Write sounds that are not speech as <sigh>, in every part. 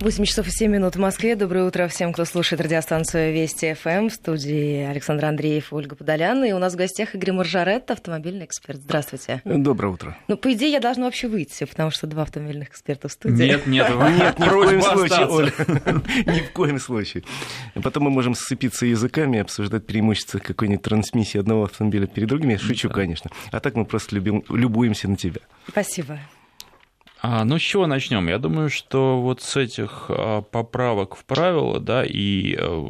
8 часов и 7 минут в Москве. Доброе утро всем, кто слушает радиостанцию Вести ФМ. В студии Александр Андреев и Ольга Подолян. И у нас в гостях Игорь Маржарет, автомобильный эксперт. Здравствуйте. Доброе утро. Ну, по идее, я должна вообще выйти, потому что два автомобильных эксперта в студии. Нет, нет, <laughs> нет, ни в коем случае, Оля. <laughs> Ни в коем случае. Потом мы можем сцепиться языками и обсуждать преимущества какой-нибудь трансмиссии одного автомобиля перед другими. Шучу, конечно. А так мы просто любим, любуемся на тебя. Спасибо. А, ну, с чего начнем? Я думаю, что вот с этих а, поправок в правила, да, и, э,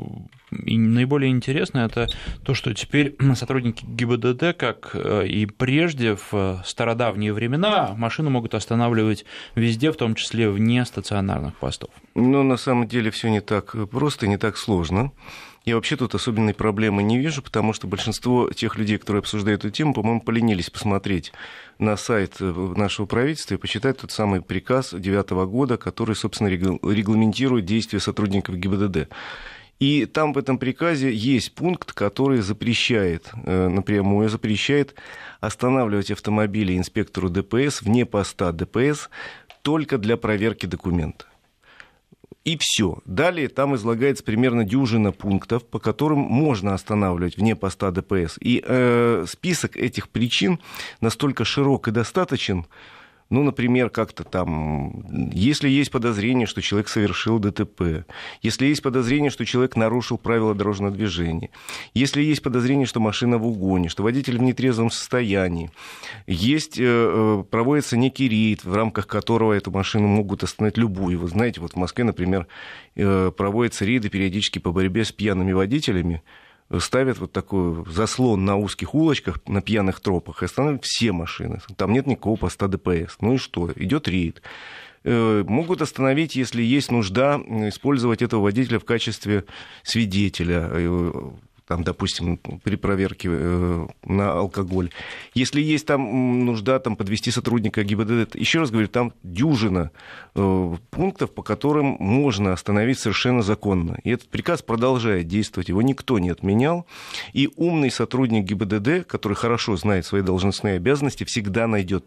и наиболее интересно это то, что теперь <clears throat> сотрудники ГИБДД, как э, и прежде в стародавние времена, машину могут останавливать везде, в том числе вне стационарных постов. Ну, на самом деле все не так просто, не так сложно. Я вообще тут особенной проблемы не вижу, потому что большинство тех людей, которые обсуждают эту тему, по-моему, поленились посмотреть на сайт э, нашего правительства и почитать тот самый приказ 2009 года, который, собственно, регламентирует действия сотрудников ГИБДД. И там в этом приказе есть пункт, который запрещает, э, напрямую запрещает останавливать автомобили инспектору ДПС вне поста ДПС только для проверки документа. И все. Далее там излагается примерно дюжина пунктов, по которым можно останавливать вне поста ДПС. И э, список этих причин настолько широк и достаточен, ну, например, как-то там, если есть подозрение, что человек совершил ДТП, если есть подозрение, что человек нарушил правила дорожного движения, если есть подозрение, что машина в угоне, что водитель в нетрезвом состоянии, есть, э, э, проводится некий рейд, в рамках которого эту машину могут остановить любую. Вы знаете, вот в Москве, например, э, проводятся рейды периодически по борьбе с пьяными водителями, ставят вот такой заслон на узких улочках, на пьяных тропах, и останавливают все машины. Там нет никакого поста ДПС. Ну и что? Идет рейд. Э, могут остановить, если есть нужда использовать этого водителя в качестве свидетеля э, там, допустим, при проверке э, на алкоголь. Если есть там нужда там, подвести сотрудника ГИБДД, еще раз говорю, там дюжина э, пунктов, по которым можно остановить совершенно законно. И этот приказ продолжает действовать, его никто не отменял. И умный сотрудник ГИБДД, который хорошо знает свои должностные обязанности, всегда найдет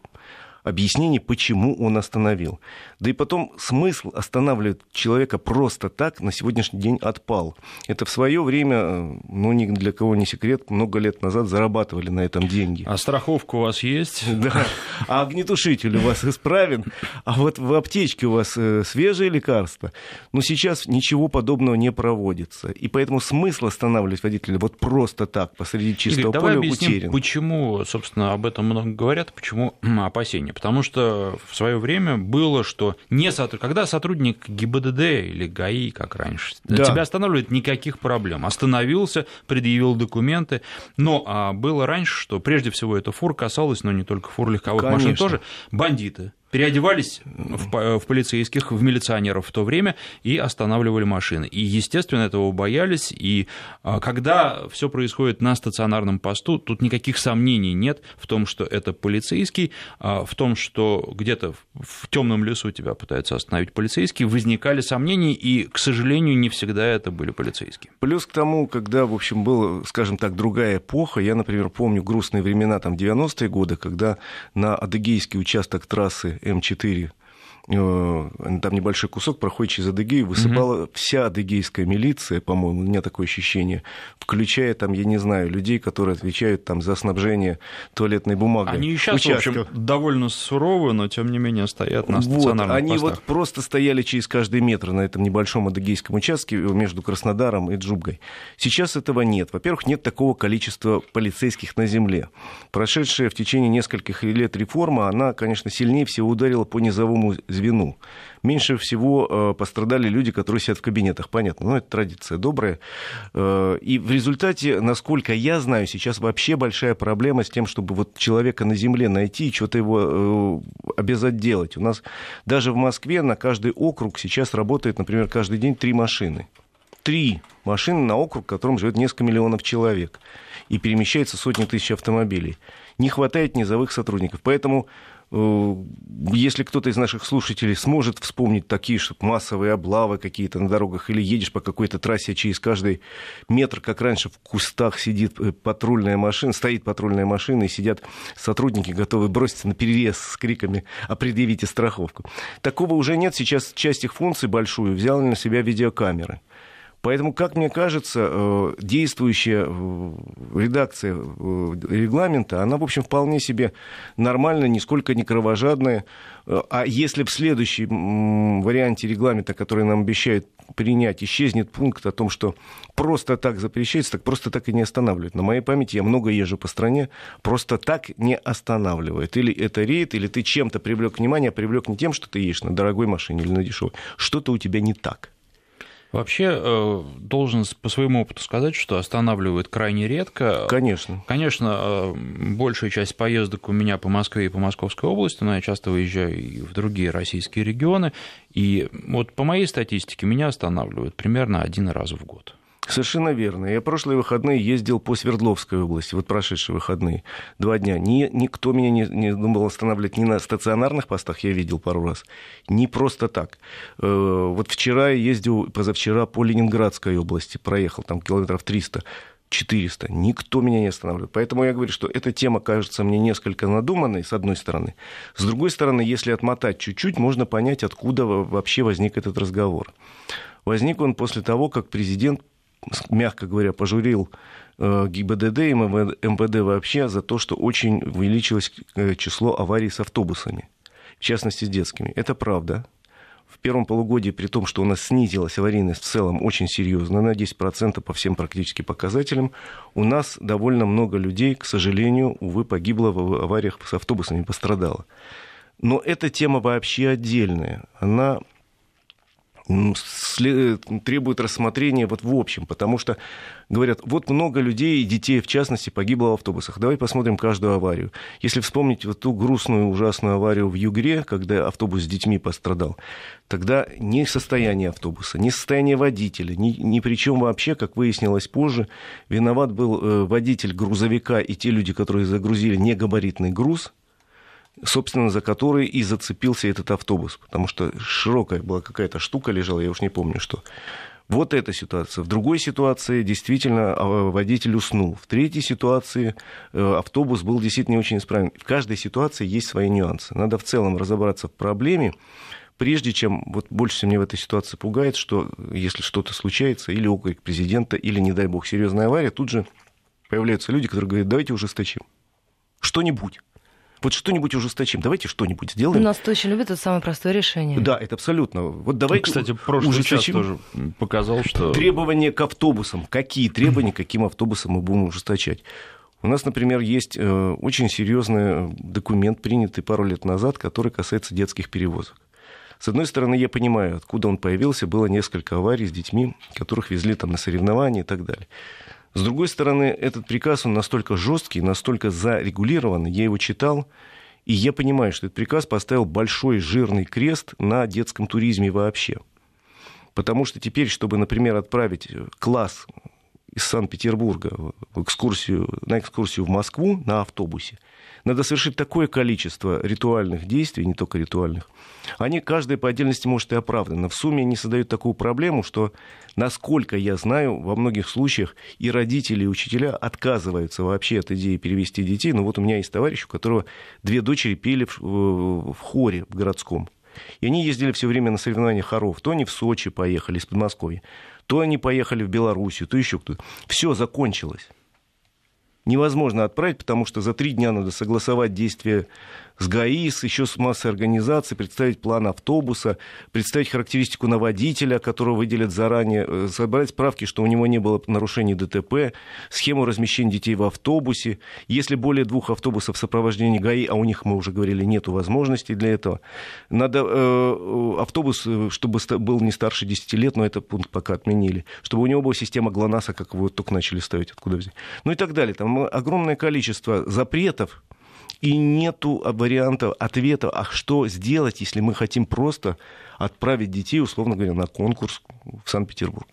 объяснений, почему он остановил. Да и потом смысл останавливать человека просто так на сегодняшний день отпал. Это в свое время, э, ну, ни для кого не секрет, много лет назад зарабатывали на этом деньги. А страховка у вас есть? <laughs> Да. А огнетушитель у вас исправен? А вот в аптечке у вас э, свежие лекарства? Но сейчас ничего подобного не проводится. И поэтому смысл останавливать водителя вот просто так, посреди чистого Игорь, поля давай объясним, утерян. почему, собственно, об этом много говорят, почему опасения. Потому что в свое время было, что не сотруд... когда сотрудник ГИБДД или ГАИ, как раньше, да. тебя останавливает, никаких проблем. Остановился, предъявил документы. Но а было раньше, что прежде всего это фур касалось, но не только фур легковых Конечно. машин тоже, бандиты переодевались в, в полицейских, в милиционеров в то время и останавливали машины. И, естественно, этого боялись. И а, когда все происходит на стационарном посту, тут никаких сомнений нет в том, что это полицейский, а, в том, что где-то в темном лесу тебя пытаются остановить полицейские, возникали сомнения, и, к сожалению, не всегда это были полицейские. Плюс к тому, когда, в общем, была, скажем так, другая эпоха, я, например, помню грустные времена, там, 90-е годы, когда на адыгейский участок трассы М4 Э, там небольшой кусок проходит через Адыгею, высыпала угу. вся адыгейская милиция, по-моему, у меня такое ощущение, включая там, я не знаю, людей, которые отвечают там за снабжение туалетной бумагой. Они и сейчас, в общем, довольно суровы, но тем не менее стоят на стационарных вот, Они постах. вот просто стояли через каждый метр на этом небольшом адыгейском участке между Краснодаром и Джубгой. Сейчас этого нет. Во-первых, нет такого количества полицейских на земле. Прошедшая в течение нескольких лет реформа, она, конечно, сильнее всего ударила по низовому звену. Меньше всего э, пострадали люди, которые сидят в кабинетах, понятно, но это традиция добрая. Э, и в результате, насколько я знаю, сейчас вообще большая проблема с тем, чтобы вот человека на земле найти и что-то его э, обязать делать. У нас даже в Москве на каждый округ сейчас работает, например, каждый день три машины. Три машины на округ, в котором живет несколько миллионов человек. И перемещается сотни тысяч автомобилей. Не хватает низовых сотрудников. Поэтому если кто-то из наших слушателей сможет вспомнить такие что массовые облавы какие-то на дорогах, или едешь по какой-то трассе, через каждый метр, как раньше, в кустах сидит э, патрульная машина, стоит патрульная машина, и сидят сотрудники, готовы броситься на перерез с криками «А предъявите страховку». Такого уже нет. Сейчас часть их функций большую взяла на себя видеокамеры. Поэтому, как мне кажется, э, действующая э, редакция э, регламента, она, в общем, вполне себе нормальная, нисколько не кровожадная. А если в следующем варианте регламента, который нам обещают принять, исчезнет пункт о том, что просто так запрещается, так просто так и не останавливает. На моей памяти я много езжу по стране, просто так не останавливает. Или это рейд, или ты чем-то привлек внимание, а привлек не тем, что ты едешь на дорогой машине или на дешевой. Что-то у тебя не так. Вообще, э, должен по своему опыту сказать, что останавливает крайне редко. Конечно. Конечно, э, большая часть поездок у меня по Москве и по Московской области, но я часто выезжаю и в другие российские регионы. И вот по моей статистике меня останавливают примерно один раз в год. Совершенно верно. Я прошлые выходные ездил по Свердловской области, вот прошедшие выходные, два дня. Ни, никто меня не, не думал останавливать ни на стационарных постах, я видел пару раз, ни просто так. Э, вот вчера я ездил, позавчера по Ленинградской области, проехал там километров 300. 400. Никто меня не останавливает. Поэтому я говорю, что эта тема кажется мне несколько надуманной, с одной стороны. С другой стороны, если отмотать чуть-чуть, можно понять, откуда вообще возник этот разговор. Возник он после того, как президент мягко говоря, пожурил э, ГИБДД и МВД вообще за то, что очень увеличилось э, число аварий с автобусами, в частности с детскими. Это правда. В первом полугодии, при том, что у нас снизилась аварийность в целом очень серьезно, на 10% по всем практически показателям, у нас довольно много людей, к сожалению, увы, погибло в авариях с автобусами, пострадало. Но эта тема вообще отдельная. Она требует рассмотрения вот в общем, потому что говорят, вот много людей, детей в частности, погибло в автобусах. Давай посмотрим каждую аварию. Если вспомнить вот ту грустную, ужасную аварию в Югре, когда автобус с детьми пострадал, тогда ни состояние автобуса, ни состояние водителя, ни, ни при чем вообще, как выяснилось позже, виноват был э, водитель грузовика и те люди, которые загрузили негабаритный груз, собственно, за который и зацепился этот автобус, потому что широкая была какая-то штука лежала, я уж не помню что. Вот эта ситуация. В другой ситуации действительно а, водитель уснул. В третьей ситуации э, автобус был действительно не очень исправен. В каждой ситуации есть свои нюансы. Надо в целом разобраться в проблеме, прежде чем, вот больше всего мне в этой ситуации пугает, что если что-то случается, или окрик президента, или, не дай бог, серьезная авария, тут же появляются люди, которые говорят, давайте ужесточим. Что-нибудь. Вот что-нибудь ужесточим. Давайте что-нибудь сделаем. У нас очень любят это самое простое решение. Да, это абсолютно. Вот давайте Кстати, прошлый ужесточим. час тоже показал, что... Требования к автобусам. Какие требования, каким автобусам мы будем ужесточать? У нас, например, есть э, очень серьезный документ, принятый пару лет назад, который касается детских перевозок. С одной стороны, я понимаю, откуда он появился. Было несколько аварий с детьми, которых везли там на соревнования и так далее. С другой стороны, этот приказ, он настолько жесткий, настолько зарегулированный, я его читал, и я понимаю, что этот приказ поставил большой жирный крест на детском туризме вообще. Потому что теперь, чтобы, например, отправить класс из Санкт-Петербурга в экскурсию, на экскурсию в Москву на автобусе, надо совершить такое количество ритуальных действий, не только ритуальных. Они каждая по отдельности может и оправданы. Но в сумме они создают такую проблему, что, насколько я знаю, во многих случаях и родители, и учителя отказываются вообще от идеи перевести детей. Ну вот у меня есть товарищ, у которого две дочери пели в, в хоре в городском. И они ездили все время на соревнования хоров. То они в Сочи поехали из Подмосковья, то они поехали в Белоруссию, то еще кто-то. Все закончилось невозможно отправить, потому что за три дня надо согласовать действия с ГАИ, с еще с массой организаций, представить план автобуса, представить характеристику на водителя, которого выделят заранее, э, собрать справки, что у него не было нарушений ДТП, схему размещения детей в автобусе. Если более двух автобусов в сопровождении ГАИ, а у них, мы уже говорили, нет возможностей для этого, надо э, э автобус, э, чтобы был не старше 10 лет, но этот пункт пока отменили, чтобы у него была система ГЛОНАССа, как его только начали ставить, откуда взять. Ну и так далее. Там огромное количество запретов, и нету варианта ответа, а что сделать, если мы хотим просто отправить детей, условно говоря, на конкурс в Санкт-Петербург.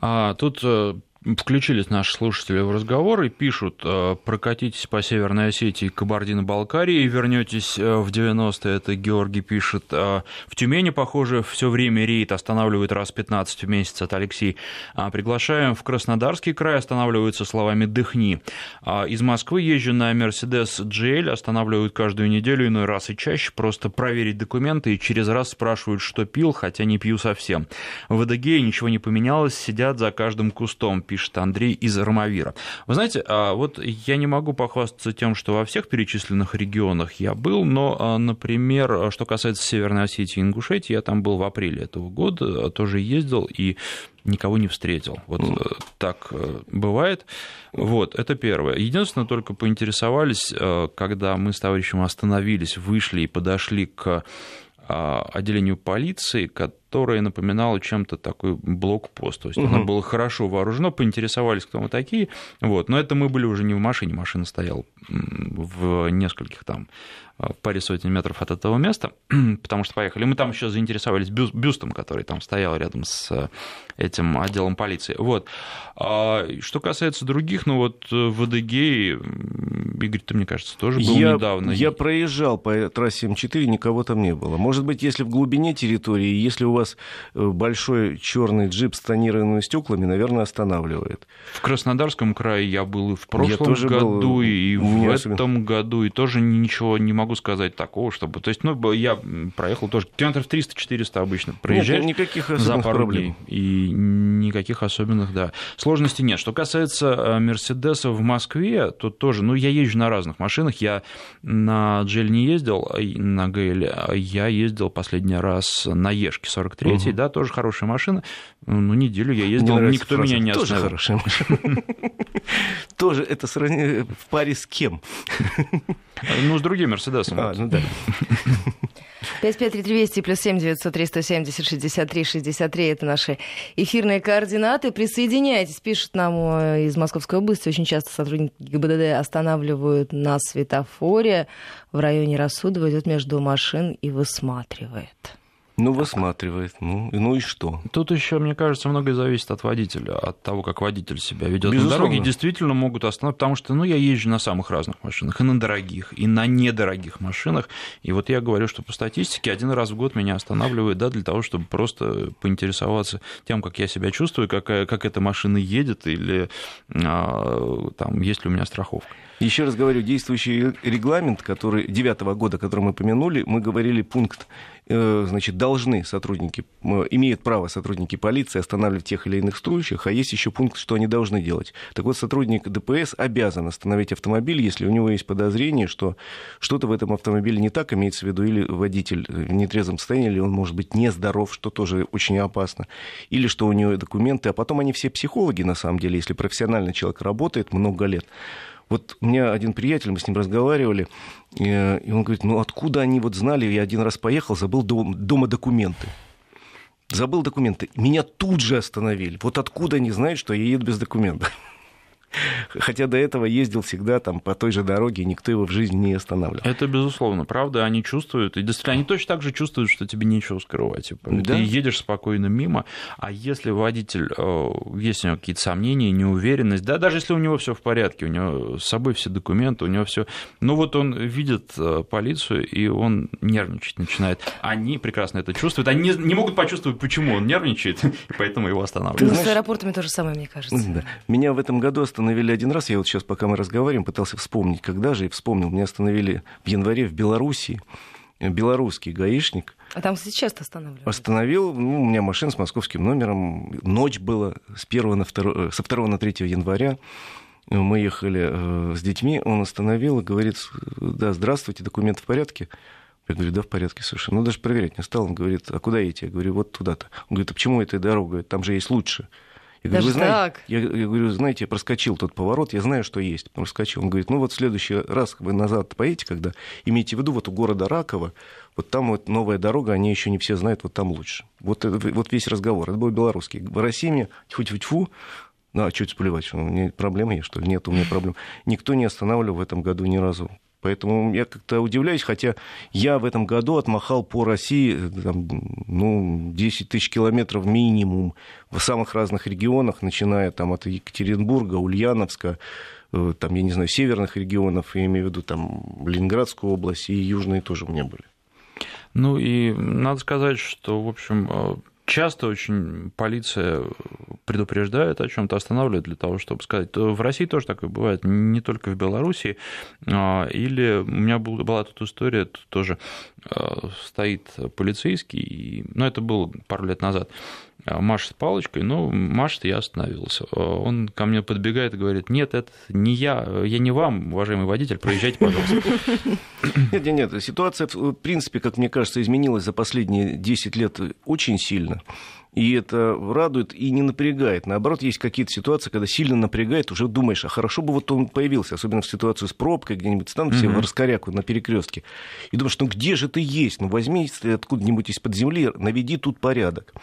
А тут э, включились наши слушатели в разговор и пишут, э, прокатитесь по Северной Осетии Кабардино-Балкарии вернетесь э, в 90-е, это Георгий пишет. В Тюмени, похоже, все время рейд останавливает раз 15 в месяц, от Алексей. Приглашаем в Краснодарский край, останавливаются словами «дыхни». Из Москвы езжу на Mercedes GL, останавливают каждую неделю, иной раз и чаще, просто проверить документы и через раз спрашивают, что пил, хотя не пью совсем. В Адыгее ничего не поменялось, сидят за каждым кустом, пишет Андрей из Армавира. Вы знаете, а вот я не могу похвастаться тем, что во всех перечисленных регионах я был, но, а, например, что касается Северной Осетии и Ингушетии, я там был в апреле этого года, тоже ездил и никого не встретил. Вот mm. так э, бывает. Вот, это первое. Единственное, только поинтересовались, э, когда мы с товарищем остановились, вышли и подошли к а, отделению полиции, которое напоминало чем-то такой блокпост. То есть угу. оно было хорошо вооружено, поинтересовались, кто мы такие. Вот. Но это мы были уже не в машине, машина стояла в нескольких там в паре сотен метров от этого места, <clears throat> потому что поехали. Мы там еще заинтересовались бюстом, который там стоял рядом с этим отделом полиции. Вот. А что касается других, ну вот э, в Адыгее, Игорь, ты, мне кажется, тоже был я, недавно. Я проезжал по трассе М4, никого там не было. Может быть, если в глубине территории, если у вас э, большой черный джип с тонированными стеклами, наверное, останавливает. В Краснодарском крае я был и в прошлом году, был... и в этом году, и тоже ничего не могу сказать такого, чтобы... То есть, ну, я проехал тоже километров 300-400 обычно проезжаешь. Нет, никаких за пару проблем. дней. И никаких особенных, да, сложностей нет. Что касается э, Мерседеса в Москве, то тоже, ну, я езжу на разных машинах, я на Джель не ездил, на ГЛ, а я ездил последний раз на Ешке 43 угу. да, тоже хорошая машина, ну, неделю я ездил, никто фраза. меня не остановил. Тоже хорошая машина. <laughs> Тоже это в паре с кем? <laughs> Ну, с другим Мерседесом. А, ну да. 553320 плюс 7 903 170 63 63 это наши эфирные координаты. Присоединяйтесь, пишут нам э, из Московской области. Очень часто сотрудники ГИБДД останавливают на светофоре в районе Рассудова, идет между машин и высматривает. Ну, высматривает. Ну, ну и что? Тут еще, мне кажется, многое зависит от водителя, от того, как водитель себя ведет на дороге. Действительно могут остановить, потому что, ну, я езжу на самых разных машинах, и на дорогих, и на недорогих машинах. И вот я говорю, что по статистике один раз в год меня останавливают, да, для того, чтобы просто поинтересоваться тем, как я себя чувствую, как, как эта машина едет, или а, там, есть ли у меня страховка. Еще раз говорю, действующий регламент, который девятого года, который мы помянули, мы говорили пункт, э, значит, должны сотрудники, имеют право сотрудники полиции останавливать тех или иных случаях, а есть еще пункт, что они должны делать. Так вот, сотрудник ДПС обязан остановить автомобиль, если у него есть подозрение, что что-то в этом автомобиле не так, имеется в виду, или водитель в нетрезвом состоянии, или он может быть нездоров, что тоже очень опасно, или что у него документы, а потом они все психологи, на самом деле, если профессионально человек работает много лет, вот у меня один приятель, мы с ним разговаривали, и он говорит, ну откуда они вот знали, я один раз поехал, забыл дома документы. Забыл документы. Меня тут же остановили. Вот откуда они знают, что я еду без документов? Хотя до этого ездил всегда там по той же дороге, и никто его в жизни не останавливал. Это безусловно, правда, они чувствуют, и действительно, они точно так же чувствуют, что тебе нечего скрывать. Типа, да? Ты едешь спокойно мимо, а если водитель, э, есть у него какие-то сомнения, неуверенность, да, даже если у него все в порядке, у него с собой все документы, у него все, ну вот он видит э, полицию, и он нервничать начинает. Они прекрасно это чувствуют, они не, могут почувствовать, почему он нервничает, <laughs> и поэтому его останавливают. Ну, с аэропортами то же самое, мне кажется. Да. Меня в этом году остановили один раз, я вот сейчас, пока мы разговариваем, пытался вспомнить, когда же, и вспомнил, меня остановили в январе в Белоруссии, белорусский гаишник. А там, кстати, часто останавливают? Остановил, ну, у меня машина с московским номером, ночь была с 1 на 2, со 2 на 3 января, мы ехали э, с детьми, он остановил и говорит, да, здравствуйте, документы в порядке? Я говорю, да, в порядке совершенно. Ну, даже проверять не стал. Он говорит, а куда идти? Я говорю, вот туда-то. Он говорит, а почему эта дорога? Там же есть лучше. Я говорю, Даже так? Я, я говорю, знаете, я проскочил тот поворот, я знаю, что есть. Проскочил. Он говорит, ну вот в следующий раз вы назад поедете, когда имейте в виду, вот у города Раково, вот там вот новая дорога, они еще не все знают, вот там лучше. Вот, вот весь разговор. Это был белорусский. В России мне тьфу-тьфу-тьфу, ну, а что это плевать, что у меня проблемы есть, что ли? Нет, у меня проблем. Никто не останавливал в этом году ни разу Поэтому я как-то удивляюсь, хотя я в этом году отмахал по России там, ну, 10 тысяч километров минимум в самых разных регионах, начиная там, от Екатеринбурга, Ульяновска, э, там, я не знаю, северных регионов, я имею в виду там Ленинградскую область, и южные тоже у меня были. Ну и надо сказать, что, в общем, э, часто очень полиция предупреждает о чем-то, останавливает для того, чтобы сказать. В России тоже такое бывает, не только в Беларуси. А, или у меня была тут история, тут тоже э, стоит полицейский, но ну, это было пару лет назад, а, машет палочкой, ну, машет, я остановился. А, он ко мне подбегает и говорит, нет, это не я, я не вам, уважаемый водитель, проезжайте, пожалуйста. Нет, <laughs> нет, нет, ситуация, в принципе, как мне кажется, изменилась за последние 10 лет очень сильно. И это радует и не напрягает. Наоборот, есть какие-то ситуации, когда сильно напрягает, уже думаешь, а хорошо бы вот он появился, особенно в ситуации с пробкой, где-нибудь станут все в раскоряку на перекрестке. И думаешь, ну где же ты есть? Ну возьми откуда-нибудь из-под земли, наведи тут порядок.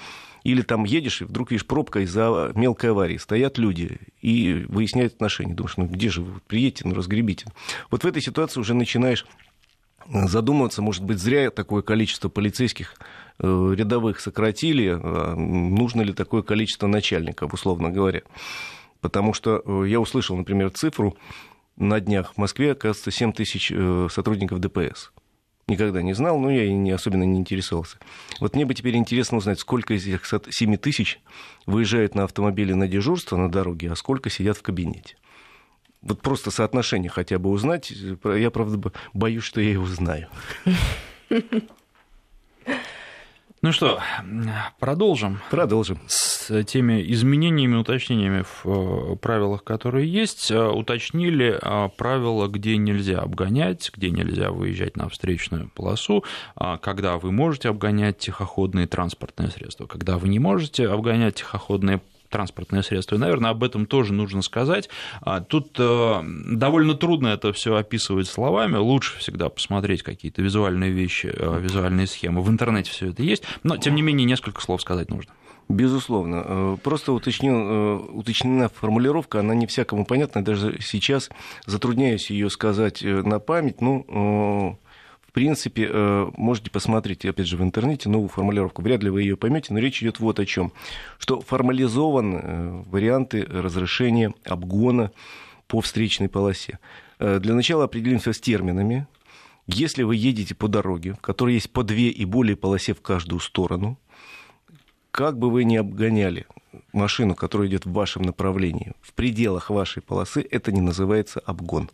Или там едешь, и вдруг видишь пробка из-за мелкой аварии. Стоят люди и выясняют отношения. Думаешь, ну где же вы приедете, ну разгребите. Вот в этой ситуации уже начинаешь задумываться, может быть, зря такое количество полицейских э, рядовых сократили, а нужно ли такое количество начальников, условно говоря. Потому что э, я услышал, например, цифру на днях в Москве, оказывается, 7 тысяч э, сотрудников ДПС никогда не знал, но я и не, особенно не интересовался. Вот мне бы теперь интересно узнать, сколько из этих 7 тысяч выезжают на автомобиле на дежурство на дороге, а сколько сидят в кабинете. Вот просто соотношение хотя бы узнать. Я, правда, боюсь, что я его знаю. <laughs> Ну что, продолжим. Продолжим. С теми изменениями, уточнениями в э, правилах, которые есть, э, уточнили э, правила, где нельзя обгонять, где нельзя выезжать на встречную полосу, когда вы можете обгонять тихоходные транспортные средства, когда вы не можете обгонять тихоходные транспортное средство. И, наверное, об этом тоже нужно сказать. А, тут э, довольно трудно это все описывать словами. Лучше всегда посмотреть какие-то визуальные вещи, э, визуальные схемы. В интернете все это есть. Но, тем не менее, несколько слов сказать нужно. Безусловно. Э, просто уточнил, уточнена формулировка, она не всякому понятна. Даже сейчас затрудняюсь ее сказать на память. Ну, принципе, э, можете посмотреть, опять же, в интернете новую формулировку. Вряд ли вы ее поймете, но речь идет вот о чем. Что формализованы э, варианты разрешения обгона по встречной полосе. Э, для начала определимся с терминами. Если вы едете по дороге, в которой есть по две и более полосе в каждую сторону, как бы вы ни обгоняли машину, которая идет в вашем направлении, в пределах вашей полосы, это не называется обгон.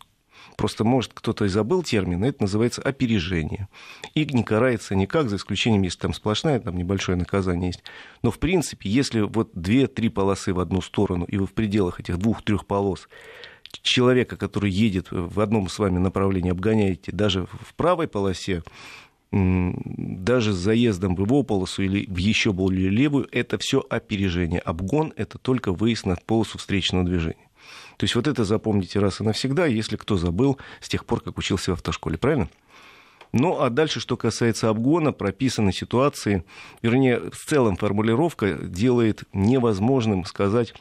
Просто, может, кто-то и забыл термин, это называется опережение. И не карается никак, за исключением, если там сплошная, там небольшое наказание есть. Но, в принципе, если вот две-три полосы в одну сторону, и вы в пределах этих двух-трех полос человека, который едет в одном с вами направлении, обгоняете даже в правой полосе, даже с заездом в его полосу или в еще более левую, это все опережение. Обгон – это только выезд на полосу встречного движения. То есть вот это запомните раз и навсегда, если кто забыл с тех пор, как учился в автошколе, правильно? Ну, а дальше, что касается обгона, прописаны ситуации, вернее, в целом формулировка делает невозможным сказать,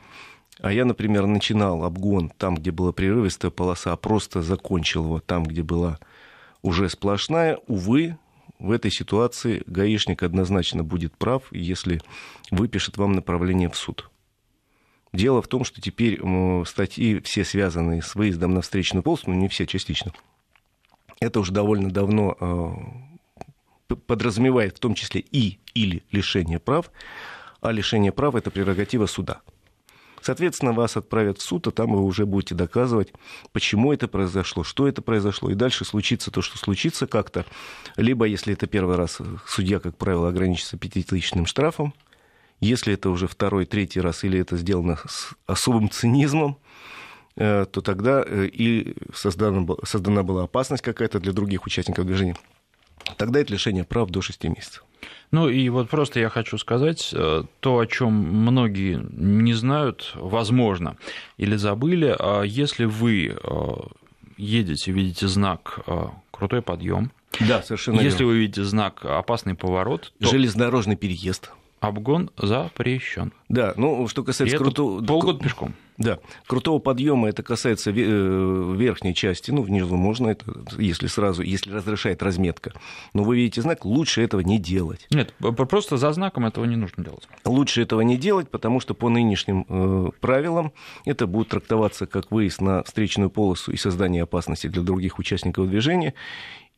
а я, например, начинал обгон там, где была прерывистая полоса, а просто закончил его там, где была уже сплошная. Увы, в этой ситуации гаишник однозначно будет прав, если выпишет вам направление в суд. Дело в том, что теперь статьи все связанные с выездом на встречную полосу, ну не все, частично, это уже довольно давно э, подразумевает в том числе и или лишение прав, а лишение прав – это прерогатива суда. Соответственно, вас отправят в суд, а там вы уже будете доказывать, почему это произошло, что это произошло. И дальше случится то, что случится как-то. Либо, если это первый раз, судья, как правило, ограничится пятитысячным штрафом, если это уже второй, третий раз, или это сделано с особым цинизмом, э, то тогда э, и создана, создана была опасность какая-то для других участников движения. Тогда это лишение прав до 6 месяцев. Ну и вот просто я хочу сказать э, то, о чем многие не знают, возможно, или забыли. А если вы едете, видите знак крутой подъем, да, совершенно Если верно. вы видите знак опасный поворот, то... железнодорожный переезд обгон запрещен. Да, ну, что касается крутого... Полгода пешком. Да, крутого подъема это касается э, верхней части, ну, внизу можно это, если сразу, если разрешает разметка. Но вы видите знак, лучше этого не делать. Нет, просто за знаком этого не нужно делать. Лучше этого не делать, потому что по нынешним э, правилам это будет трактоваться как выезд на встречную полосу и создание опасности для других участников движения.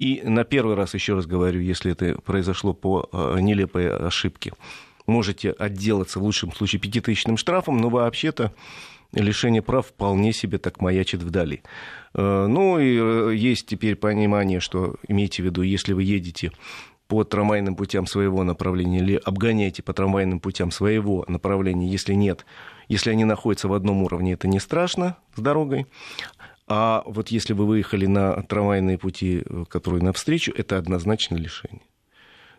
И на первый раз, еще раз говорю, если это произошло по э, нелепой ошибке, можете отделаться в лучшем случае пятитысячным штрафом, но вообще-то лишение прав вполне себе так маячит вдали. Э, ну и э, есть теперь понимание, что имейте в виду, если вы едете по трамвайным путям своего направления или обгоняете по трамвайным путям своего направления, если нет, если они находятся в одном уровне, это не страшно с дорогой. А вот если вы выехали на трамвайные пути, э, которые навстречу, это однозначно лишение.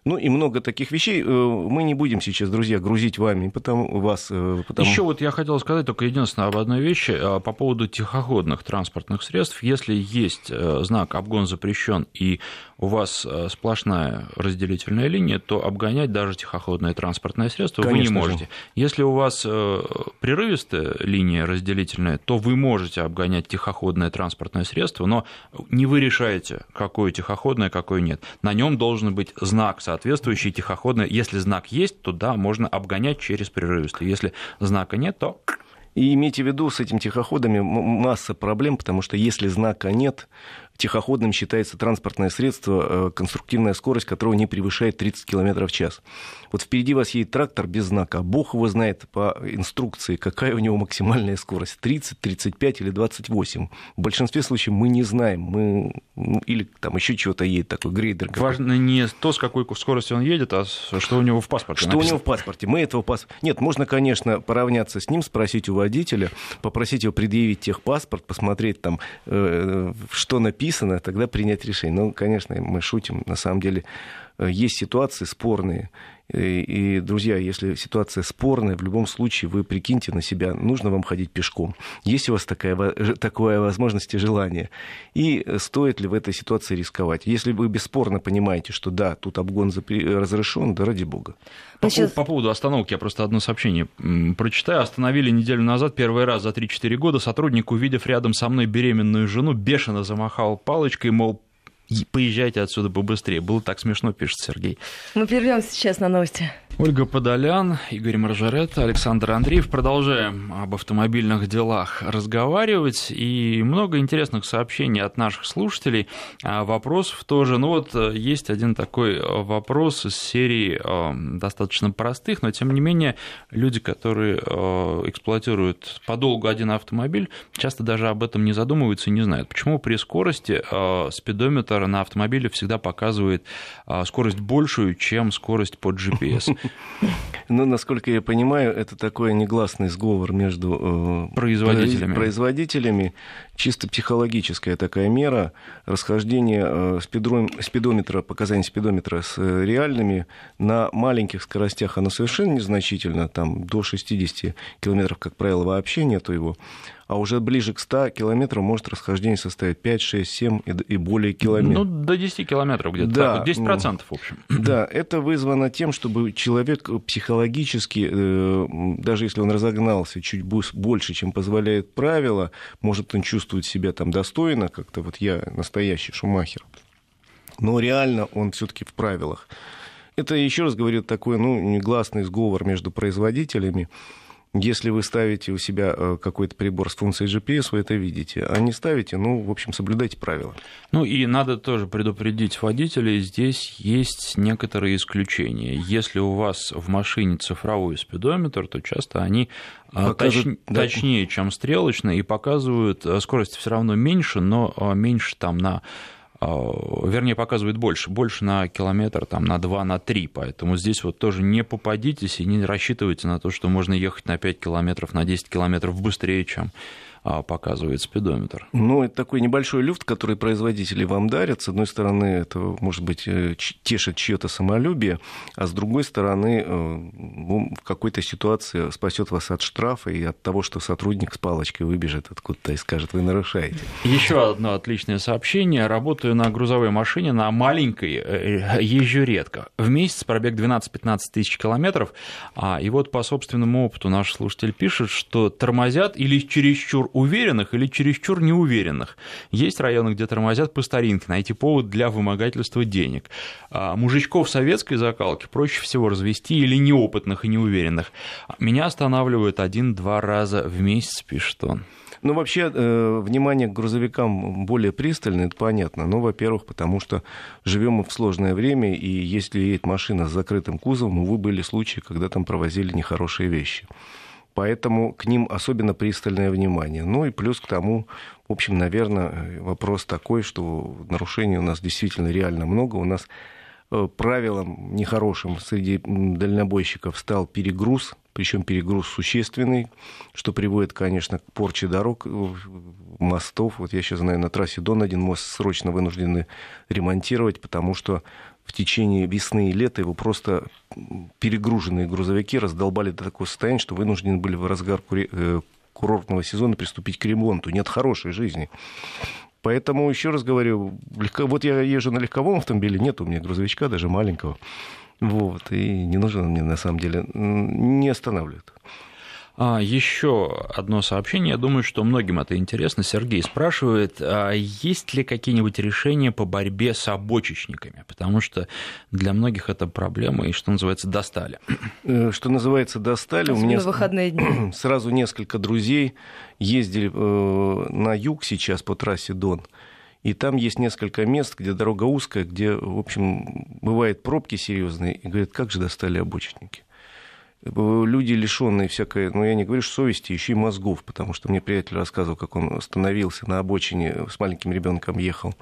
Ну и много таких вещей. Э, мы не будем сейчас, друзья, грузить вами, потому, вас. Э, потому... Еще вот я хотел сказать только единственное об одной вещи а, по поводу тихоходных транспортных средств. Если есть э, знак «обгон запрещен» и у вас сплошная разделительная линия, то обгонять даже тихоходное транспортное средство Конечно вы не можете. Же. Если у вас прерывистая линия разделительная, то вы можете обгонять тихоходное транспортное средство, но не вы решаете, какое тихоходное, какое нет. На нем должен быть знак, соответствующий тихоходный. Если знак есть, то да, можно обгонять через прерывистый. Если знака нет, то и имейте в виду, с этим тихоходами масса проблем, потому что если знака нет, тихоходным считается транспортное средство, э, конструктивная скорость которого не превышает 30 км в час. Вот впереди вас едет трактор без знака. Бог его знает по инструкции, какая у него максимальная скорость. 30, 35 или 28. В большинстве случаев мы не знаем. Мы... Ну, или там еще чего-то едет такой грейдер. Важно не то, с какой скоростью он едет, а что у него в паспорте Что написано. у него в паспорте. Мы этого паспорта... Нет, можно, конечно, поравняться с ним, спросить у водителя, попросить его предъявить техпаспорт, посмотреть там, э, что написано написано, тогда принять решение. Ну, конечно, мы шутим. На самом деле э, есть ситуации спорные. И, друзья, если ситуация спорная, в любом случае вы прикиньте на себя, нужно вам ходить пешком. Есть у вас такая, такая возможность и желание? И стоит ли в этой ситуации рисковать? Если вы бесспорно понимаете, что да, тут обгон разрешен, да ради бога. По, Сейчас... по поводу остановки я просто одно сообщение прочитаю. Остановили неделю назад, первый раз за 3-4 года, сотрудник, увидев рядом со мной беременную жену, бешено замахал палочкой, мол, поезжайте отсюда побыстрее. Было так смешно, пишет Сергей. Мы прервемся сейчас на новости. Ольга Подолян, Игорь Маржарет, Александр Андреев. Продолжаем об автомобильных делах разговаривать. И много интересных сообщений от наших слушателей. А вопросов тоже. Ну вот э, есть один такой э, вопрос из серии э, достаточно простых, но тем не менее люди, которые эксплуатируют подолгу один автомобиль, часто даже об этом не задумываются и не знают. Почему при скорости спидометр на автомобиле всегда показывает скорость большую, чем скорость по GPS? Ну, насколько я понимаю, это такой негласный сговор между э, производителями. производителями. Чисто психологическая такая мера расхождения э, спидометра, показаний спидометра с э, реальными на маленьких скоростях. Оно совершенно незначительно, там до 60 километров, как правило, вообще нету его а уже ближе к 100 километрам может расхождение составить 5, 6, 7 и, более километров. Ну, до 10 километров где-то, да, так, 10% ну, в общем. Да, это вызвано тем, чтобы человек психологически, э, даже если он разогнался чуть больше, чем позволяет правила, может он чувствовать себя там достойно, как-то вот я настоящий шумахер, но реально он все-таки в правилах. Это, еще раз говорю, такой ну, негласный сговор между производителями, если вы ставите у себя э, какой-то прибор с функцией GPS, вы это видите. А не ставите, ну, в общем, соблюдайте правила. Ну и надо тоже предупредить водителей, здесь есть некоторые исключения. Если у вас в машине цифровой спидометр, то часто они э, Покажут, точ... да. точнее, чем стрелочные, и показывают э, скорость все равно меньше, но меньше там на вернее, показывает больше, больше на километр, там, на 2, на 3, поэтому здесь вот тоже не попадитесь и не рассчитывайте на то, что можно ехать на 5 километров, на 10 километров быстрее, чем показывает спидометр. Ну, это такой небольшой люфт, который производители вам дарят. С одной стороны, это, может быть, э, тешит чье-то самолюбие, а с другой стороны, в какой-то ситуации спасет вас от штрафа и от того, что сотрудник с палочкой выбежит откуда-то и скажет, вы нарушаете. Еще одно отличное сообщение. Работаю на грузовой машине, на маленькой, езжу редко. В месяц пробег 12-15 тысяч километров, а, и вот по собственному опыту наш слушатель пишет, что тормозят или чересчур уверенных, или чересчур неуверенных. Есть районы, где тормозят по старинке, найти повод для вымогательства денег. А мужичков советской закалки проще всего развести или неопытных и неуверенных. Меня останавливают один-два раза в месяц, пишет он. Ну, вообще, э, внимание к грузовикам более пристальное, это понятно. Ну, во-первых, потому что живем мы в сложное время, и если едет машина с закрытым кузовом, увы, были случаи, когда там провозили нехорошие вещи. Поэтому к ним особенно пристальное внимание. Ну и плюс к тому, в общем, наверное, вопрос такой, что нарушений у нас действительно реально много. У нас э, правилом нехорошим среди дальнобойщиков стал перегруз причем перегруз существенный, что приводит, конечно, к порче дорог, э, мостов. Вот я сейчас знаю, на трассе Дон один мост срочно вынуждены ремонтировать, потому что в течение весны и лета его просто перегруженные грузовики раздолбали до такого состояния, что вынуждены были в разгар э, курортного сезона приступить к ремонту. Нет хорошей жизни. Поэтому, еще раз говорю, легко... вот я езжу на легковом автомобиле, нет у меня грузовичка, даже маленького. Вот, и не нужно мне, на самом деле, не останавливает. А, еще одно сообщение, я думаю, что многим это интересно. Сергей спрашивает, а есть ли какие-нибудь решения по борьбе с обочечниками? Потому что для многих это проблема, и, что называется, достали. Э, что называется, достали. Особенно У меня выходные дни. <clears throat> сразу несколько друзей ездили э, на юг сейчас по трассе Дон. И там есть несколько мест, где дорога узкая, где, в общем, бывают пробки серьезные. И говорят, как же достали обочинники. Люди, лишенные всякой, ну я не говорю, что совести, еще и мозгов, потому что мне приятель рассказывал, как он остановился на обочине, с маленьким ребенком ехал.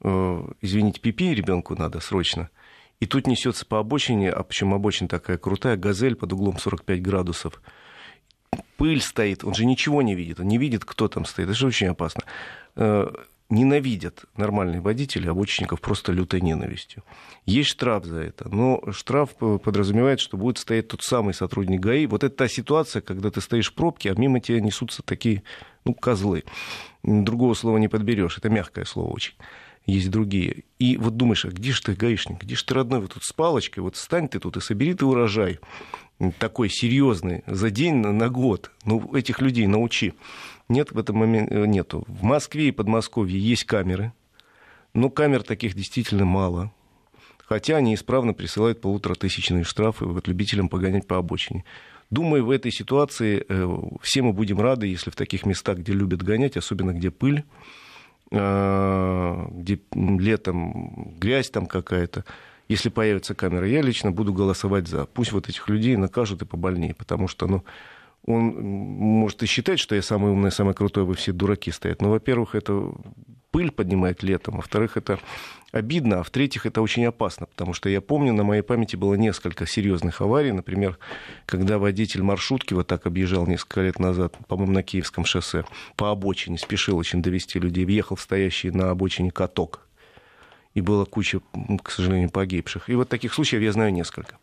Э, извините, пипи ребенку надо срочно. И тут несется по обочине, а почему обочина такая крутая, газель под углом 45 градусов. Пыль стоит, он же ничего не видит, он не видит, кто там стоит. Это же очень опасно э, ненавидят нормальные водители обочинников просто лютой ненавистью. Есть штраф за это, но штраф подразумевает, что будет стоять тот самый сотрудник ГАИ. Вот это та ситуация, когда ты стоишь в пробке, а мимо тебя несутся такие, ну, козлы. Другого слова не подберешь, это мягкое слово очень. Есть другие. И вот думаешь, а где же ты, гаишник, где же ты, родной, вот тут с палочкой, вот стань ты тут и собери ты урожай такой серьезный за день на год. Ну, этих людей научи. Нет, в этом моменте э, нету. В Москве и Подмосковье есть камеры, но камер таких действительно мало. Хотя они исправно присылают полуторатысячные штрафы вот, любителям погонять по обочине. Думаю, в этой ситуации э, все мы будем рады, если в таких местах, где любят гонять, особенно где пыль, э, где летом грязь там какая-то, если появится камера, я лично буду голосовать за. Пусть вот этих людей накажут и побольнее, потому что, ну, он может и считать, что я самый умный, самый крутой, вы все дураки стоят. Но, во-первых, это пыль поднимает летом, во-вторых, это обидно, а в-третьих, это очень опасно, потому что я помню, на моей памяти было несколько серьезных аварий, например, когда водитель маршрутки вот так объезжал несколько лет назад, по-моему, на Киевском шоссе, по обочине, спешил очень довести людей, въехал в стоящий на обочине каток, и было куча, к сожалению, погибших. И вот таких случаев я знаю несколько.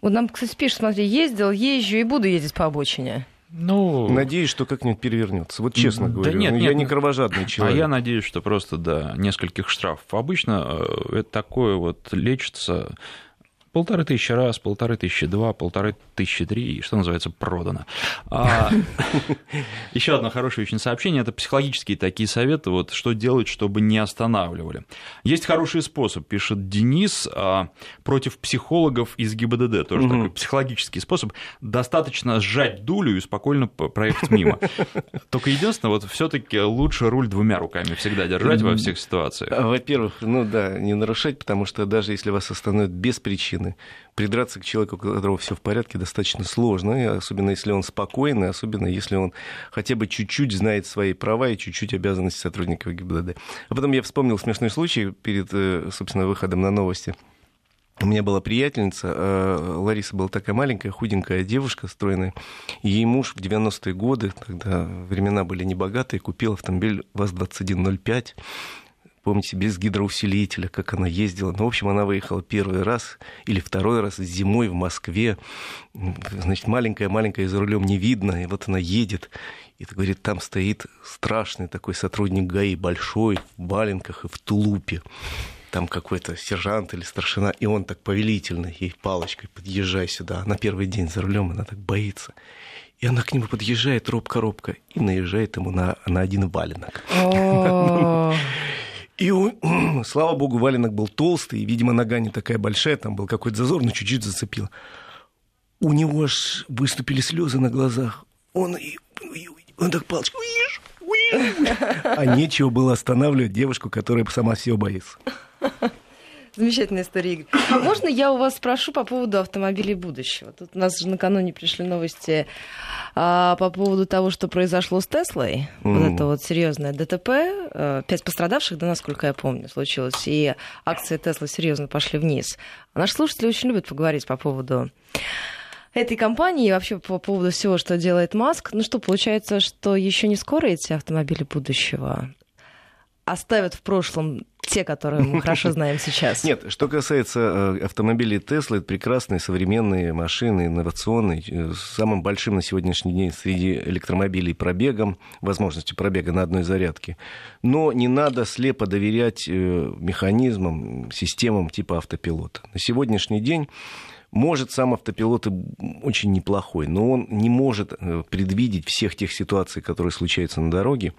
Вот нам, кстати, пишет, смотри, ездил, езжу и буду ездить по обочине. Ну, надеюсь, что как-нибудь перевернется. Вот честно да говорю, нет, ну, нет, я не кровожадный человек. А я надеюсь, что просто до нескольких штрафов. Обычно э, это такое вот лечится полторы тысячи раз, полторы тысячи два, полторы тысячи три, что называется, продано. А, <laughs> еще одно хорошее очень сообщение, это психологические такие советы, вот что делать, чтобы не останавливали. Есть хороший способ, пишет Денис, а, против психологов из ГИБДД, тоже такой психологический способ, достаточно сжать дулю и спокойно проехать мимо. <laughs> Только единственное, вот все таки лучше руль двумя руками всегда держать во всех ситуациях. Во-первых, ну да, не нарушать, потому что даже если вас остановят без причины, причины. Придраться к человеку, у которого все в порядке, достаточно сложно, особенно если он спокойный, особенно если он хотя бы чуть-чуть знает свои права и чуть-чуть обязанности сотрудника ГИБДД. А потом я вспомнил смешной случай перед, э, собственно, выходом на новости. У меня была приятельница, э, Лариса была такая маленькая, худенькая девушка, стройная. Ей муж в 90-е годы, тогда времена были небогатые, купил автомобиль ВАЗ-2105 помните, без гидроусилителя, как она ездила. Ну, в общем, она выехала первый раз или второй раз зимой в Москве. Значит, маленькая-маленькая за рулем не видно, и вот она едет. И, говорит, там стоит страшный такой сотрудник ГАИ, большой, в валенках и в тулупе там какой-то сержант или старшина, и он так повелительно ей палочкой подъезжай сюда. На первый день за рулем она так боится. И она к нему подъезжает робко-робко и наезжает ему на, на один валенок. <laughs> И, <clears throat> слава богу, валенок был толстый, и, видимо, нога не такая большая, там был какой-то зазор, но чуть-чуть зацепил. У него аж выступили слезы на глазах. Он, он так палочкой, <laughs> а нечего было останавливать девушку, которая сама всего боится. Замечательная история, Игорь. А <coughs> можно я у вас спрошу по поводу автомобилей будущего? Тут у нас же накануне пришли новости а, по поводу того, что произошло с Теслой. Mm. Вот это вот серьезное ДТП. А, пять пострадавших, да, насколько я помню, случилось. И акции Теслы серьезно пошли вниз. Наши слушатели очень любят поговорить по поводу этой компании и вообще по поводу всего, что делает Маск. Ну что, получается, что еще не скоро эти автомобили будущего оставят в прошлом те, которые мы хорошо знаем сейчас. Нет, что касается э, автомобилей Tesla, это прекрасные современные машины, инновационные, э, с самым большим на сегодняшний день среди электромобилей пробегом, возможностью пробега на одной зарядке. Но не надо слепо доверять э, механизмам, системам типа автопилота. На сегодняшний день может, сам автопилот очень неплохой, но он не может предвидеть всех тех ситуаций, которые случаются на дороге.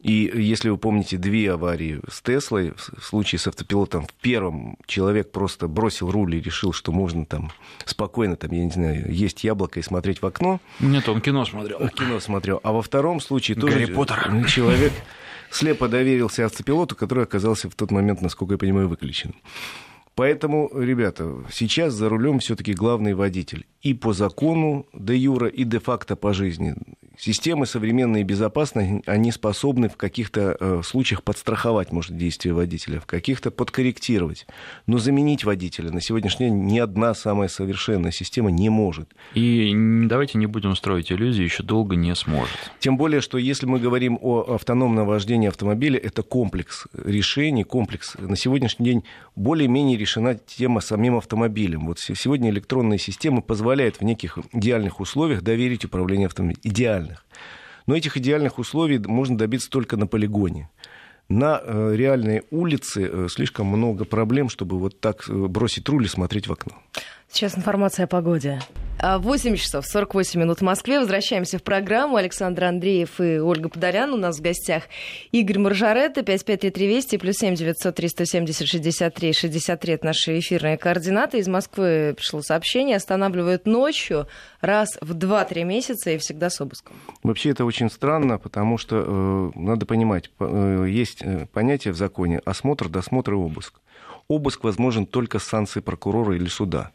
И если вы помните две аварии с Теслой, в случае с автопилотом, в первом человек просто бросил руль и решил, что можно там спокойно, там, я не знаю, есть яблоко и смотреть в окно. Нет, он кино смотрел. Кино смотрел. А во втором случае Гарри тоже Поттер. <laughs> человек слепо доверился автопилоту, который оказался в тот момент, насколько я понимаю, выключен. Поэтому, ребята, сейчас за рулем все-таки главный водитель. И по закону де юра, и де-факто по жизни. Системы современные и безопасные, они способны в каких-то э, случаях подстраховать, может, действия водителя, в каких-то подкорректировать. Но заменить водителя на сегодняшний день ни одна самая совершенная система не может. И давайте не будем строить иллюзии, еще долго не сможет. Тем более, что если мы говорим о автономном вождении автомобиля, это комплекс решений, комплекс. На сегодняшний день более-менее решена тема самим автомобилем. Вот сегодня электронные системы позволяют в неких идеальных условиях доверить управление автомобилем. Идеальных. Но этих идеальных условий можно добиться только на полигоне. На э, реальной улице э, слишком много проблем, чтобы вот так э, бросить руль и смотреть в окно. Сейчас информация о погоде. 8 а, часов 48 минут в Москве. Возвращаемся в программу. Александр Андреев и Ольга Подолян. У нас в гостях Игорь Маржаретта, 553320, плюс 7 900 370 63 63. Это наши эфирные координаты. Из Москвы пришло сообщение. Останавливают ночью раз в 2-3 месяца и всегда с обыском. Вообще это очень странно, потому что э, надо понимать, э, есть э, понятие в законе осмотр, досмотр и обыск. Обыск возможен только с санкцией прокурора или суда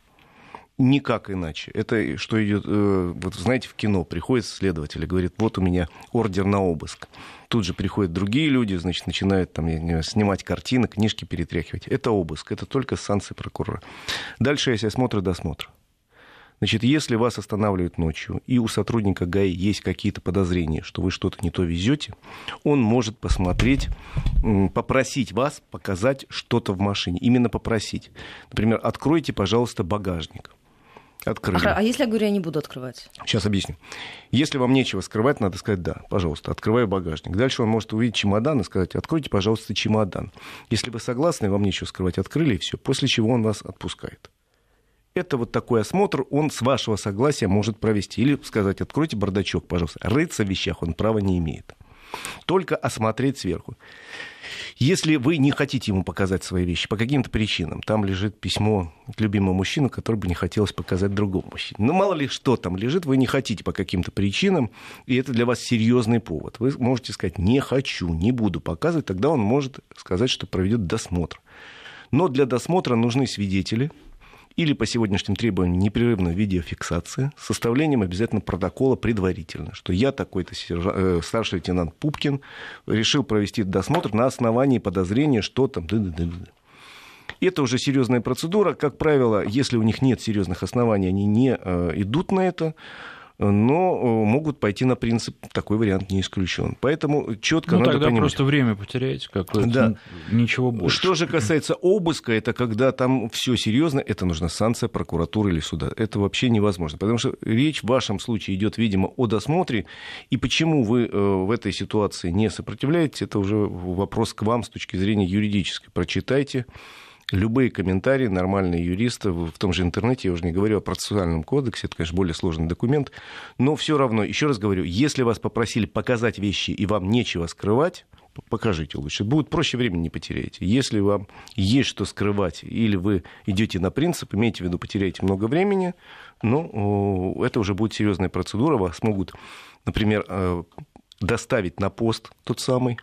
никак иначе. Это что идет, э, вот знаете, в кино приходит следователь и говорит, вот у меня ордер на обыск. Тут же приходят другие люди, значит, начинают там, снимать картины, книжки перетряхивать. Это обыск, это только санкции прокурора. Дальше есть осмотр и досмотр. Значит, если вас останавливают ночью, и у сотрудника ГАИ есть какие-то подозрения, что вы что-то не то везете, он может посмотреть, попросить вас показать что-то в машине. Именно попросить. Например, откройте, пожалуйста, багажник открыли. А, а если я говорю, я не буду открывать? Сейчас объясню. Если вам нечего скрывать, надо сказать «да», пожалуйста, открываю багажник. Дальше он может увидеть чемодан и сказать «откройте, пожалуйста, чемодан». Если вы согласны, вам нечего скрывать, открыли и все. После чего он вас отпускает. Это вот такой осмотр, он с вашего согласия может провести. Или сказать «откройте бардачок, пожалуйста». Рыться в вещах он права не имеет. Только осмотреть сверху. Если вы не хотите ему показать свои вещи по каким-то причинам, там лежит письмо к любимому мужчине, которое бы не хотелось показать другому мужчине. Ну, мало ли что там лежит, вы не хотите по каким-то причинам, и это для вас серьезный повод. Вы можете сказать, не хочу, не буду показывать, тогда он может сказать, что проведет досмотр. Но для досмотра нужны свидетели, или по сегодняшним требованиям непрерывная видеофиксация с составлением обязательно протокола предварительно, что я такой-то сержант, э, старший лейтенант Пупкин решил провести досмотр на основании подозрения, что там... Это уже серьезная процедура. Как правило, если у них нет серьезных оснований, они не э, идут на это но э, могут пойти на принцип, такой вариант не исключен. Поэтому четко ну, надо тогда понимать. просто время потеряете какое-то, да. ничего больше. Что же касается обыска, это когда там все серьезно, это нужна санкция прокуратуры или суда. Это вообще невозможно, потому что речь в вашем случае идет, видимо, о досмотре, и почему вы э, в этой ситуации не сопротивляетесь, это уже вопрос к вам с точки зрения юридической. Прочитайте любые комментарии, нормальные юристы, в том же интернете, я уже не говорю о процессуальном кодексе, это, конечно, более сложный документ, но все равно, еще раз говорю, если вас попросили показать вещи и вам нечего скрывать, покажите лучше. Будет проще, времени не потеряете. Если вам есть что скрывать, или вы идете на принцип, имейте в виду, потеряете много времени, ну, это уже будет серьезная процедура, вас могут, например, э, доставить на пост тот самый,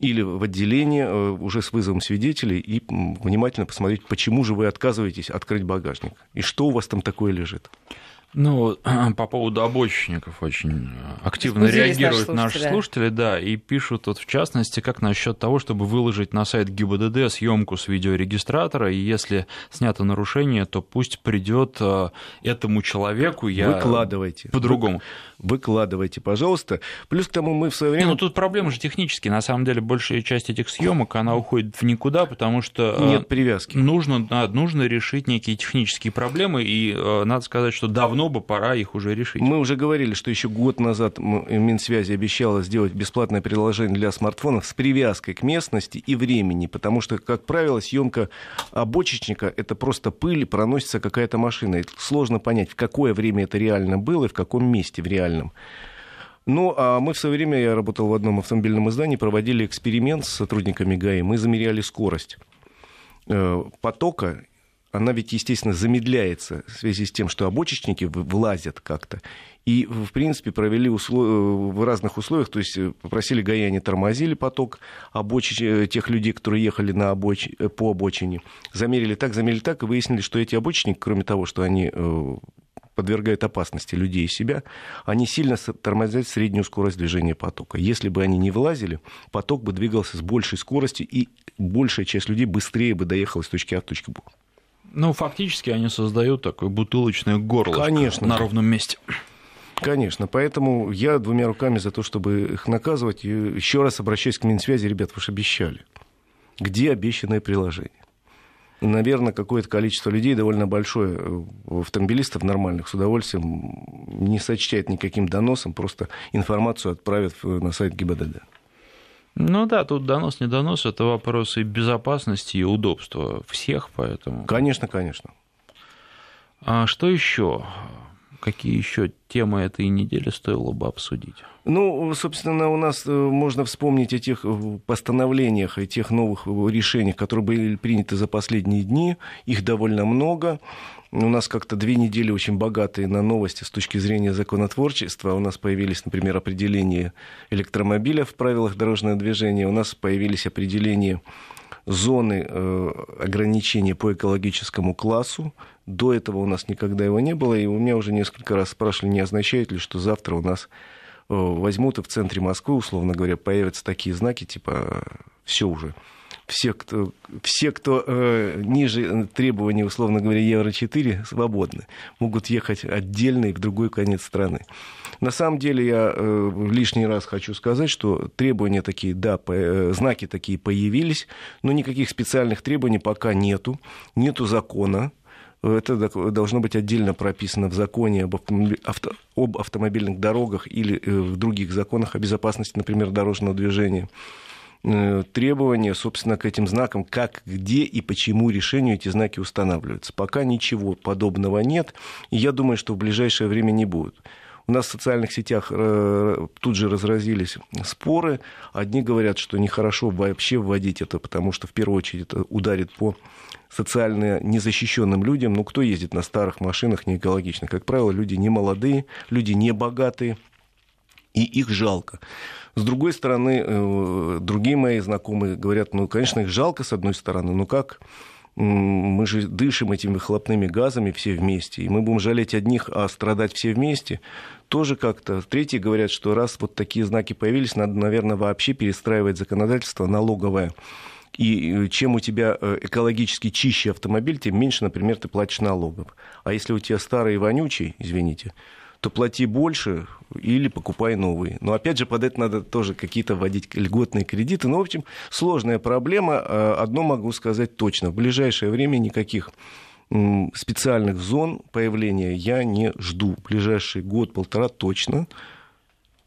или в отделение э, уже с вызовом свидетелей и внимательно посмотреть, почему же вы отказываетесь открыть багажник и что у вас там такое лежит. Ну, <clears throat> по поводу обочечников очень активно Спустились реагируют наши слушатели. наши слушатели, да, и пишут вот в частности, как насчет того, чтобы выложить на сайт ГИБДД съемку с видеорегистратора, и если снято нарушение, то пусть придет э, этому человеку, я Выкладывайте. по-другому выкладывайте, пожалуйста. Плюс к тому мы в свое время... Не, ну тут проблема же технические. На самом деле большая часть этих съемок она уходит в никуда, потому что... Э, Нет привязки. Нужно, нужно решить некие технические проблемы, и э, надо сказать, что давно бы пора их уже решить. Мы уже говорили, что еще год назад Минсвязи обещала сделать бесплатное приложение для смартфонов с привязкой к местности и времени, потому что, как правило, съемка обочечника — это просто пыль, проносится какая-то машина. И сложно понять, в какое время это реально было и в каком месте в реальном реальным. Ну, а мы в свое время, я работал в одном автомобильном издании, проводили эксперимент с сотрудниками ГАИ. Мы замеряли скорость э, потока. Она ведь, естественно, замедляется в связи с тем, что обочечники влазят как-то. И, в принципе, провели услов... Э, в разных условиях, то есть э, попросили ГАИ, они тормозили поток обоч... тех людей, которые ехали на обоч... по обочине. Замерили так, замерили так, и выяснили, что эти обочинники, кроме того, что они подвергают опасности людей и себя, они сильно тормозят среднюю скорость движения потока. Если бы они не вылазили, поток бы двигался с большей скоростью, и большая часть людей быстрее бы доехала с точки А в точку Б. Ну, фактически они создают такое бутылочное горло Конечно. на ровном месте. Конечно, поэтому я двумя руками за то, чтобы их наказывать. И еще раз обращаюсь к Минсвязи, ребят, вы же обещали. Где обещанное приложение? Наверное, какое-то количество людей, довольно большое, э, автомобилистов нормальных, с удовольствием, не сочтет никаким доносом, просто информацию отправят на сайт ГИБДД. Ну да, тут донос, не донос, это вопросы безопасности и удобства всех, поэтому... Конечно, конечно. А что еще? Какие еще темы этой недели стоило бы обсудить? Ну, собственно, у нас э, можно вспомнить о тех э, постановлениях, о тех новых решениях, которые были приняты за последние дни. Их довольно много. У нас как-то две недели очень богатые на новости с точки зрения законотворчества. У нас появились, например, определения электромобиля в правилах дорожного движения. У нас появились определения зоны э, ограничения по экологическому классу. До этого у нас никогда его не было, и у меня уже несколько раз спрашивали, не означает ли, что завтра у нас э, возьмут и в центре Москвы, условно говоря, появятся такие знаки, типа все уже. Все, кто, все, кто э, ниже требований, условно говоря, Евро-4, свободны. Могут ехать отдельно и в другой конец страны. На самом деле я э, лишний раз хочу сказать, что требования такие, да, по, э, знаки такие появились, но никаких специальных требований пока нету. Нету закона, это должно быть отдельно прописано в законе об, авто, об автомобильных дорогах или э, в других законах о безопасности, например, дорожного движения э, требования, собственно, к этим знакам, как, где и почему решению эти знаки устанавливаются. Пока ничего подобного нет, и я думаю, что в ближайшее время не будет. У нас в социальных сетях э, тут же разразились споры. Одни говорят, что нехорошо вообще вводить это, потому что в первую очередь это ударит по социально незащищенным людям. Ну, кто ездит на старых машинах не экологично? Как правило, люди не молодые, люди не богатые, и их жалко. С другой стороны, э, другие мои знакомые говорят, ну, конечно, их жалко, с одной стороны, но как мы же дышим этими выхлопными газами все вместе, и мы будем жалеть одних, а страдать все вместе тоже как-то. Третьи говорят, что раз вот такие знаки появились, надо, наверное, вообще перестраивать законодательство налоговое И чем у тебя экологически чище автомобиль, тем меньше, например, ты платишь налогов. А если у тебя старый и вонючий, извините, то плати больше или покупай новый. Но опять же, под это надо тоже какие-то вводить льготные кредиты. Ну, в общем, сложная проблема. Одно могу сказать точно. В ближайшее время никаких специальных зон появления я не жду. В ближайший год-полтора точно.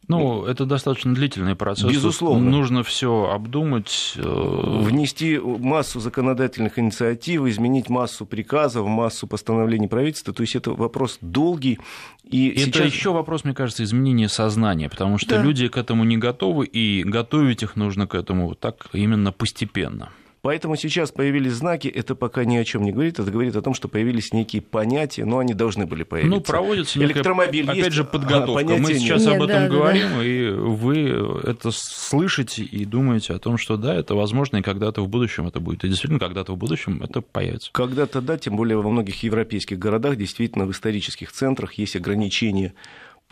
Ну, это достаточно длительный процесс. Безусловно. Нужно все обдумать. Э, Внести массу законодательных инициатив, изменить массу приказов, массу постановлений правительства. То есть это вопрос долгий. И это сейчас... еще вопрос, мне кажется, изменения сознания, потому что да. люди к этому не готовы, и готовить их нужно к этому так именно постепенно. Поэтому сейчас появились знаки, это пока ни о чем не говорит, это говорит о том, что появились некие понятия, но они должны были появиться. Ну, проводится некая, Электромобиль опять есть, же, подготовка. А Мы сейчас нет. об этом да, говорим, да. и вы это слышите и думаете о том, что да, это возможно, и когда-то в будущем это будет. И действительно, когда-то в будущем это появится. Когда-то да, тем более во многих европейских городах, действительно, в исторических центрах есть ограничения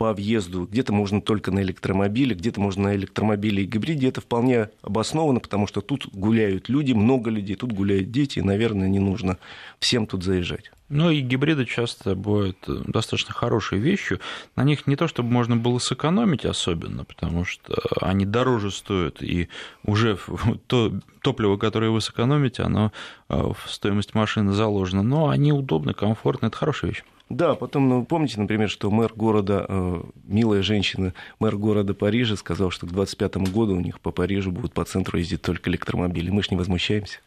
по въезду. Где-то можно только на электромобиле, где-то можно на электромобиле и гибриде. Это вполне обосновано, потому что тут гуляют люди, много людей, тут гуляют дети, и, наверное, не нужно всем тут заезжать. Ну и гибриды часто бывают достаточно хорошей вещью. На них не то, чтобы можно было сэкономить особенно, потому что они дороже стоят, и уже <laughs> то топливо, которое вы сэкономите, оно э, в стоимость машины заложено. Но они удобны, комфортны, это хорошая вещь. Да, потом, ну, помните, например, что мэр города, э, милая женщина, мэр города Парижа сказал, что к 2025 году у них по Парижу будут по центру ездить только электромобили. Мы же не возмущаемся.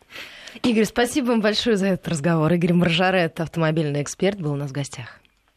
Игорь, спасибо вам большое за этот разговор. Игорь Маржарет, автомобильный эксперт, был у нас в гостях.